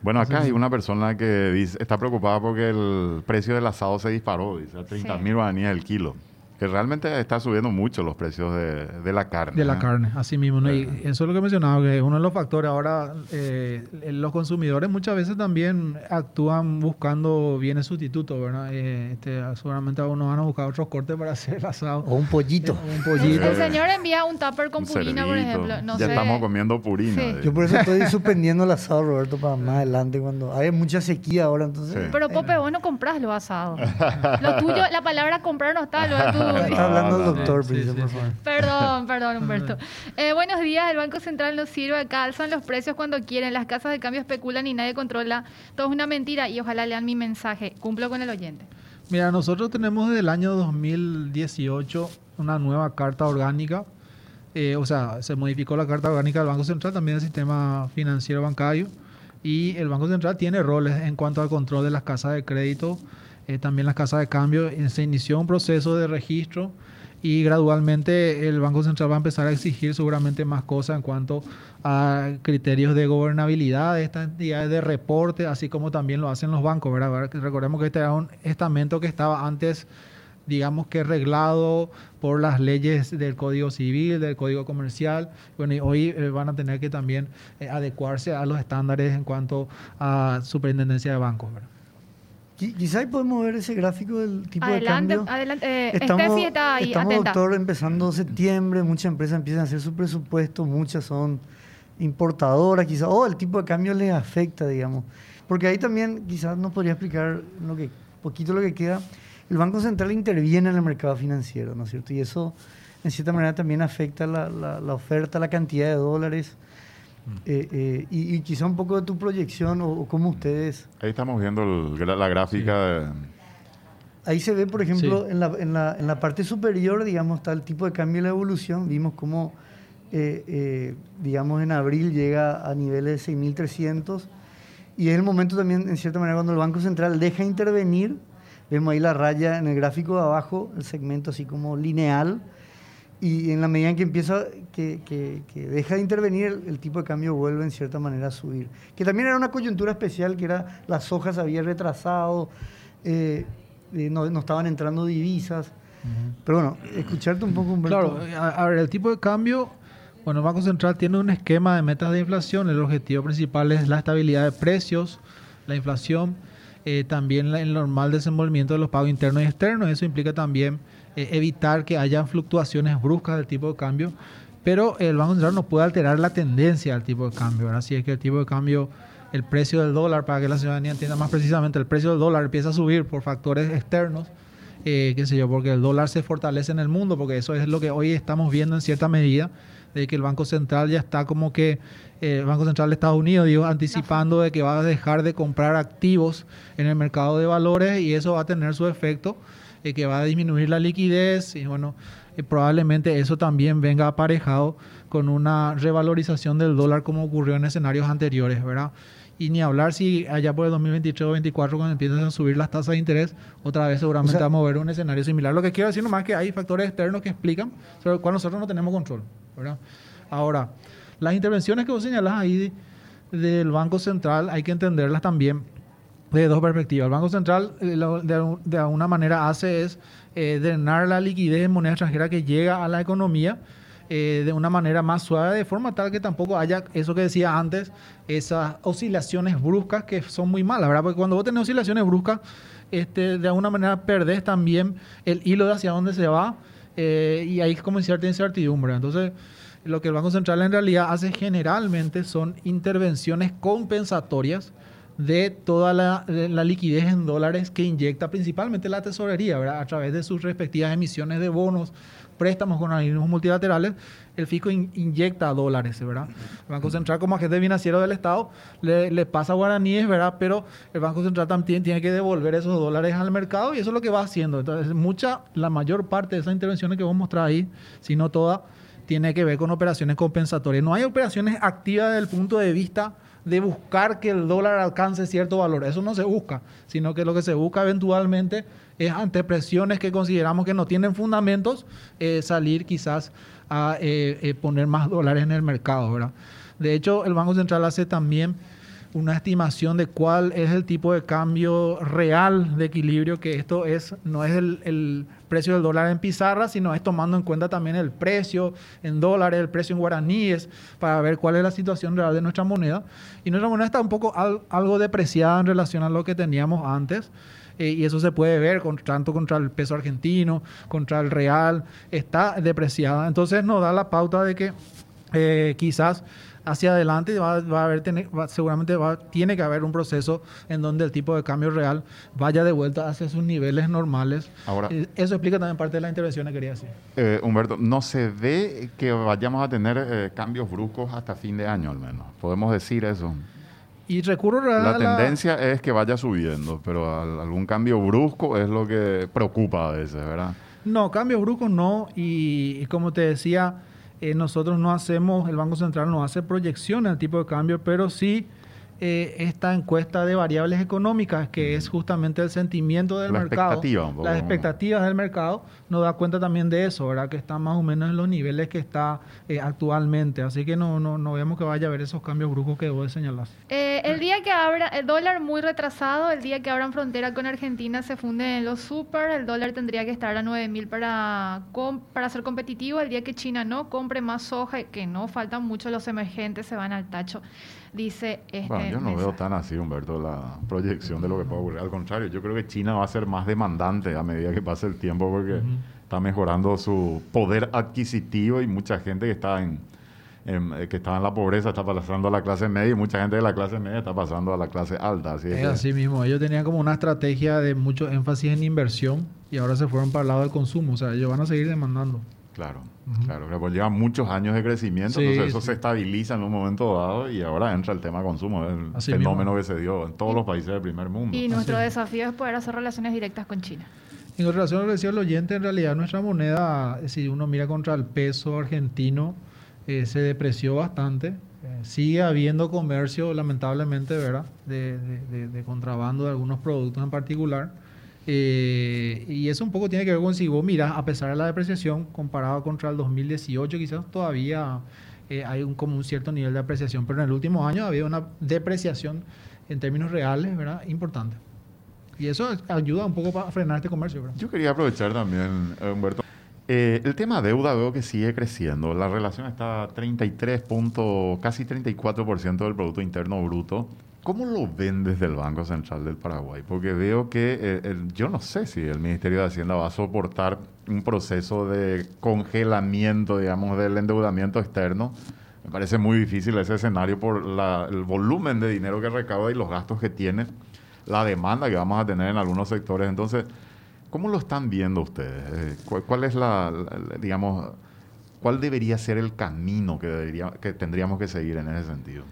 Bueno, acá hay una persona que dice, está preocupada porque el precio del asado se disparó, dice, a 30 mil guaraníes el kilo. Que realmente está subiendo mucho los precios de, la carne. De la ¿eh? carne, así mismo. Y eso es lo que mencionaba, que uno de los factores ahora, eh, los consumidores muchas veces también actúan buscando bienes sustitutos, ¿verdad? Eh, este, seguramente uno van a buscar otros cortes para hacer el asado. O un pollito. un pollito. El señor envía un tupper con purina, por ejemplo. ya estamos comiendo purina. Yo por eso estoy (laughs) suspendiendo el asado, Roberto, para más adelante, cuando hay mucha sequía ahora, entonces... Pero, Pope, vos no compras los asados. (laughs) lo tuyo, la palabra comprar no está, lo de tu Está hablando el doctor, Perdón, perdón, Humberto. Eh, buenos días, el Banco Central nos sirve acá, alzan los precios cuando quieren, las casas de cambio especulan y nadie controla. Todo es una mentira y ojalá lean mi mensaje. Cumplo con el oyente. Mira, nosotros tenemos desde el año 2018 una nueva carta orgánica. Eh, o sea, se modificó la carta orgánica del Banco Central, también el sistema financiero bancario. Y el Banco Central tiene roles en cuanto al control de las casas de crédito eh, también las casas de cambio, eh, se inició un proceso de registro y gradualmente el Banco Central va a empezar a exigir seguramente más cosas en cuanto a criterios de gobernabilidad de estas entidades de reporte, así como también lo hacen los bancos. ¿verdad? Recordemos que este era un estamento que estaba antes, digamos que reglado por las leyes del Código Civil, del Código Comercial. Bueno, y hoy eh, van a tener que también adecuarse a los estándares en cuanto a superintendencia de bancos. Quizá podemos ver ese gráfico del tipo de cambio. Adelante, eh, estamos, está ahí, estamos doctor, empezando septiembre, muchas empresas empiezan a hacer su presupuesto, muchas son importadoras quizás, o el tipo de cambio les afecta, digamos. Porque ahí también quizás nos podría explicar lo que, poquito lo que queda. El Banco Central interviene en el mercado financiero, ¿no es cierto? Y eso, en cierta manera, también afecta la, la oferta, la cantidad de dólares eh, eh, y, quizá un poco de tu proyección o, cómo ustedes... Ahí estamos viendo la gráfica. Ahí se ve, por ejemplo, en, la, en, la, en, la, parte superior, digamos, está el tipo de cambio y la evolución. Vimos cómo, eh, digamos, en abril llega a niveles de 6.300. Y es el momento también, en cierta manera, cuando el Banco Central deja intervenir. Vemos ahí la raya en el gráfico de abajo, el segmento así como lineal y en la medida en que empieza, que, que, deja de intervenir, el, tipo de cambio vuelve en cierta manera a subir. Que también era una coyuntura especial, que era las hojas habían retrasado, eh, eh, no, no, estaban entrando divisas. Pero bueno, escucharte un poco, Humberto. Claro, a, ver, el tipo de cambio, bueno, el Banco Central tiene un esquema de metas de inflación, el objetivo principal es la estabilidad de precios, la inflación, eh, también el normal desenvolvimiento de los pagos internos y externos, eso implica también eh, evitar que haya fluctuaciones bruscas del tipo de cambio, pero el Banco Central no puede alterar la tendencia del tipo de cambio. Así es que el tipo de cambio, el precio del dólar, para que la ciudadanía entienda más precisamente, el precio del dólar empieza a subir por factores externos, eh, qué sé yo, porque el dólar se fortalece en el mundo, porque eso es lo que hoy estamos viendo en cierta medida, de que el Banco Central ya está como que, eh, el Banco Central de Estados Unidos, digo, anticipando de que va a dejar de comprar activos en el mercado de valores y eso va a tener su efecto eh, que va a disminuir la liquidez y bueno, eh, probablemente eso también venga aparejado con una revalorización del dólar como ocurrió en escenarios anteriores, ¿verdad? Y ni hablar si allá por el 2023 o 2024 cuando empiezan a subir las tasas de interés, otra vez seguramente vamos a ver un escenario similar. Lo que quiero decir nomás es que hay factores externos que explican sobre los cuales nosotros no tenemos control, ¿verdad? Ahora, las intervenciones que vos señalás ahí del Banco Central hay que entenderlas también de dos perspectivas. El Banco Central eh, de, alguna manera hace es eh, drenar la liquidez en moneda extranjera que llega a la economía eh, de una manera más suave, de forma tal que tampoco haya eso que decía antes, esas oscilaciones bruscas que son muy malas, ¿verdad? Porque cuando vos tenés oscilaciones bruscas, este, de alguna manera perdés también el hilo de hacia dónde se va y ahí es como cierta incertidumbre. Entonces, lo que el Banco Central en realidad hace generalmente son intervenciones compensatorias de toda la, liquidez en dólares que inyecta principalmente la tesorería, ¿verdad? A través de sus respectivas emisiones de bonos, préstamos con organismos multilaterales, el fisco inyecta dólares, ¿verdad? El Banco Central como agente financiero del Estado le, le, pasa guaraníes, ¿verdad? Pero el Banco Central también tiene que devolver esos dólares al mercado y eso es lo que va haciendo. Entonces, mucha, la mayor parte de esas intervenciones que vos mostrás ahí, si no toda, tiene que ver con operaciones compensatorias. No hay operaciones activas desde el punto de vista de buscar que el dólar alcance cierto valor. Eso no se busca, sino que lo que se busca eventualmente es ante presiones que consideramos que no tienen fundamentos, eh, salir quizás a eh, eh, poner más dólares en el mercado. ¿verdad? De hecho, el Banco Central hace también una estimación de cuál es el tipo de cambio real de equilibrio, que esto es, no es el, precio del dólar en pizarra, sino es tomando en cuenta también el precio en dólares, el precio en guaraníes, para ver cuál es la situación real de nuestra moneda. Y nuestra moneda está un poco algo depreciada en relación a lo que teníamos antes. Eh, y eso se puede ver tanto contra el peso argentino, contra el real, está depreciada. Entonces nos da la pauta de que eh, quizás hacia adelante va, a haber seguramente va, tiene que haber un proceso en donde el tipo de cambio real vaya de vuelta hacia sus niveles normales. Ahora, eh, eso explica también parte de la intervención que quería hacer. Eh, Humberto, no se ve que vayamos a tener eh, cambios bruscos hasta fin de año al menos. Podemos decir eso. Y recurro la, la tendencia es que vaya subiendo, pero algún cambio brusco es lo que preocupa a veces, ¿verdad? No, cambios bruscos no. y como te decía, eh, nosotros no hacemos, el Banco Central no hace proyección al tipo de cambio, pero sí eh, esta encuesta de variables económicas, que es justamente el sentimiento del mercado, las expectativas del mercado, nos da cuenta también de eso, ¿verdad? Que está más o menos en los niveles que está eh, actualmente. Así que no, no, no vemos que vaya a haber esos cambios bruscos que vos señalar. Eh, el día que abra, el dólar muy retrasado, el día que abran frontera con Argentina se funden los super, el dólar tendría que estar a 9 mil para, para ser competitivo. El día que China no compre más soja, que no faltan mucho, los emergentes se van al tacho dice este bueno, yo no veo tan así, Humberto, la proyección de lo que puede ocurrir. Al contrario, yo creo que China va a ser más demandante a medida que pase el tiempo porque está mejorando su poder adquisitivo y mucha gente que está en, eh, que estaba en la pobreza está pasando a la clase media y mucha gente de la clase media está pasando a la clase alta. Así es, así mismo. Ellos tenían como una estrategia de mucho énfasis en inversión y ahora se fueron para el lado del consumo. O sea, ellos van a seguir demandando. Claro, claro. Pues lleva muchos años de crecimiento, entonces eso se estabiliza en un momento dado y ahora entra el tema consumo, el fenómeno que se dio en todos los países del primer mundo. Y nuestro desafío es poder hacer relaciones directas con China. En relación a lo que decía el oyente, en realidad nuestra moneda, si uno mira contra el peso argentino, eh, se depreció bastante. Eh, sigue habiendo comercio, lamentablemente, ¿verdad? De, de contrabando de algunos productos en particular eh, y eso un poco tiene que ver con si vos mirás, a pesar de la depreciación, comparado contra el 2018, quizás todavía eh, hay un, como un cierto nivel de apreciación, pero en el último año ha habido una depreciación en términos reales, ¿verdad? Importante. Y eso ayuda un poco para frenar este comercio, ¿verdad? Yo quería aprovechar también, eh, Humberto. el tema deuda veo que sigue creciendo. La relación está a 33 puntos, casi 34% del Producto Interno Bruto. ¿Cómo lo ven desde el Banco Central del Paraguay? Porque veo que eh, yo no sé si el Ministerio de Hacienda va a soportar un proceso de congelamiento, digamos, del endeudamiento externo. Me parece muy difícil ese escenario por el volumen de dinero que recauda y los gastos que tiene, la demanda que vamos a tener en algunos sectores. Entonces, ¿cómo lo están viendo ustedes? Eh, ¿Cuál, es la, digamos, cuál debería ser el camino que, debería, que tendríamos que seguir en ese sentido?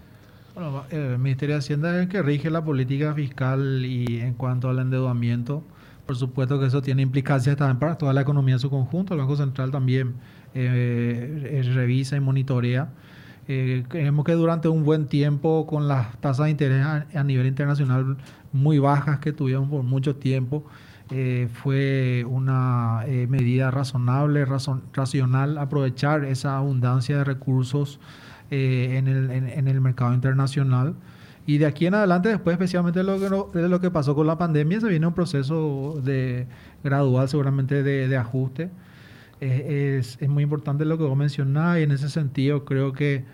Bueno, el Ministerio de Hacienda es el que rige la política fiscal y en cuanto al endeudamiento, por supuesto que eso tiene implicancias también para toda la economía en su conjunto. El Banco Central también eh, revisa y monitorea. Eh, creemos que durante un buen tiempo, con las tasas de interés a, nivel internacional muy bajas que tuvieron por mucho tiempo, eh, fue una medida razonable, racional aprovechar esa abundancia de recursos eh, en, el, en, el mercado internacional. Y de aquí en adelante, después especialmente lo que, de lo que pasó con la pandemia, se viene un proceso de gradual seguramente de, de ajuste. Eh, es, es, muy importante lo que vos mencionás y en ese sentido creo que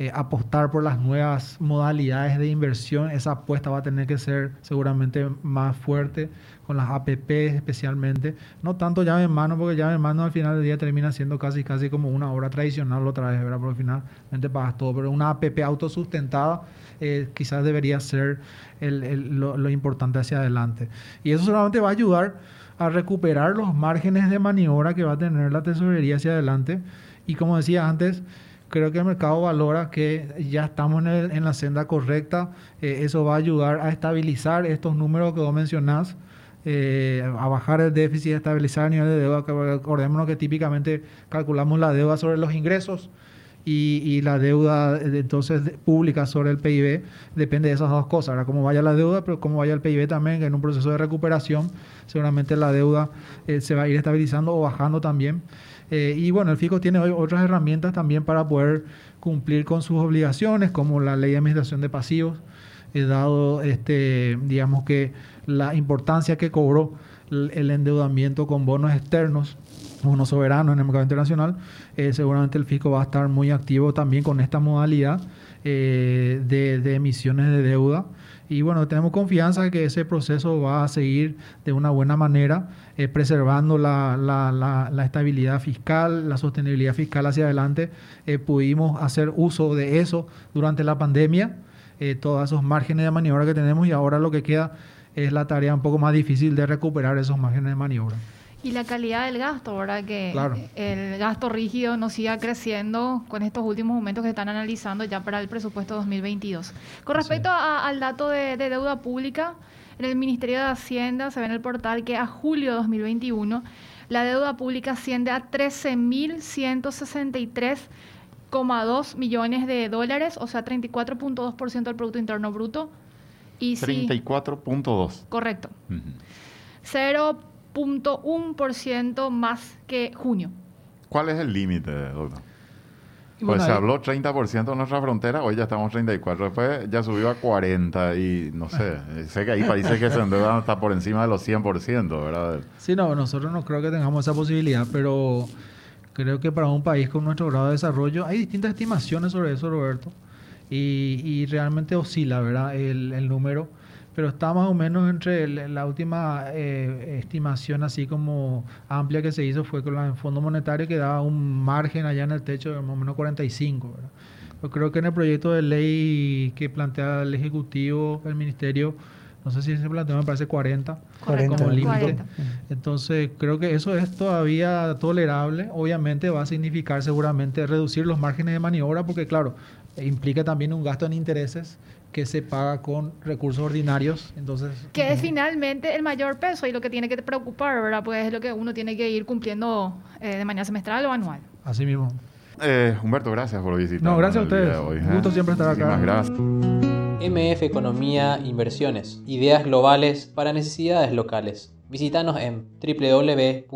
eh, apostar por las nuevas modalidades de inversión, esa apuesta va a tener que ser seguramente más fuerte con las APP especialmente, no tanto llave en mano, porque llave en mano al final del día termina siendo casi casi como una obra tradicional otra vez, ¿verdad? Porque finalmente pagas todo, pero una APP autosustentada eh, quizás debería ser lo, lo importante hacia adelante. Y eso solamente va a ayudar a recuperar los márgenes de maniobra que va a tener la tesorería hacia adelante. Y como decía antes, creo que el mercado valora que ya estamos en, la senda correcta. Eh, eso va a ayudar a estabilizar estos números que vos mencionás, eh, a bajar el déficit, a estabilizar el nivel de deuda. Acordémonos que típicamente calculamos la deuda sobre los ingresos y, la deuda entonces pública sobre el PIB depende de esas dos cosas. Ahora, cómo vaya la deuda, pero cómo vaya el PIB también, en un proceso de recuperación seguramente la deuda eh, se va a ir estabilizando o bajando también. Eh, y bueno, el FICO tiene hoy otras herramientas también para poder cumplir con sus obligaciones, como la ley de administración de pasivos, dado, este, digamos que la importancia que cobró el endeudamiento con bonos externos, bonos soberanos en el mercado internacional, eh, seguramente el FICO va a estar muy activo también con esta modalidad eh, de, emisiones de deuda. Y bueno, tenemos confianza que ese proceso va a seguir de una buena manera, eh, preservando la, la, estabilidad fiscal, la sostenibilidad fiscal hacia adelante. pudimos hacer uso de eso durante la pandemia, todos esos márgenes de maniobra que tenemos y ahora lo que queda es la tarea un poco más difícil de recuperar esos márgenes de maniobra. Y la calidad del gasto, ¿verdad? Que el gasto rígido no siga creciendo con estos últimos momentos que están analizando ya para el presupuesto 2022. Con respecto al dato de, deuda pública, en el Ministerio de Hacienda se ve en el portal que a julio de 2021 la deuda pública asciende a 13.163,2 millones de dólares, o sea, 34.2% del Producto Interno Bruto. Y 34.2. correcto. Cero 0.1% más que junio. ¿Cuál es el límite, doctor? Pues se habló 30% en nuestra frontera, hoy ya estamos 34, después ya subió a 40 y no sé, sé que hay países que se endeudan hasta por encima de los 100%, ¿verdad? Sí, no, nosotros no creo que tengamos esa posibilidad, pero creo que para un país con nuestro grado de desarrollo hay distintas estimaciones sobre eso, Roberto, y, realmente oscila, ¿verdad? El, el número pero está más o menos entre la última eh, estimación así como amplia que se hizo fue con el Fondo Monetario que daba un margen allá en el techo de más o menos 45. Yo creo que en el proyecto de ley que plantea el Ejecutivo, el Ministerio, no sé si se planteó, me parece 40, 40 como límite. Entonces, creo que eso es todavía tolerable. Obviamente va a significar seguramente reducir los márgenes de maniobra porque, claro, implica también un gasto en intereses que se paga con recursos ordinarios. Entonces, que es finalmente el mayor peso y lo que tiene que preocupar, ¿verdad? Pues es lo que uno tiene que ir cumpliendo eh, de manera semestral o anual. Así mismo. Eh, Humberto, gracias por visitar. No, gracias a ustedes. Un ¿eh? gusto siempre estar acá. gracias. MF Economía Inversiones. Ideas globales para necesidades locales. Visítanos en www.mf.com.py.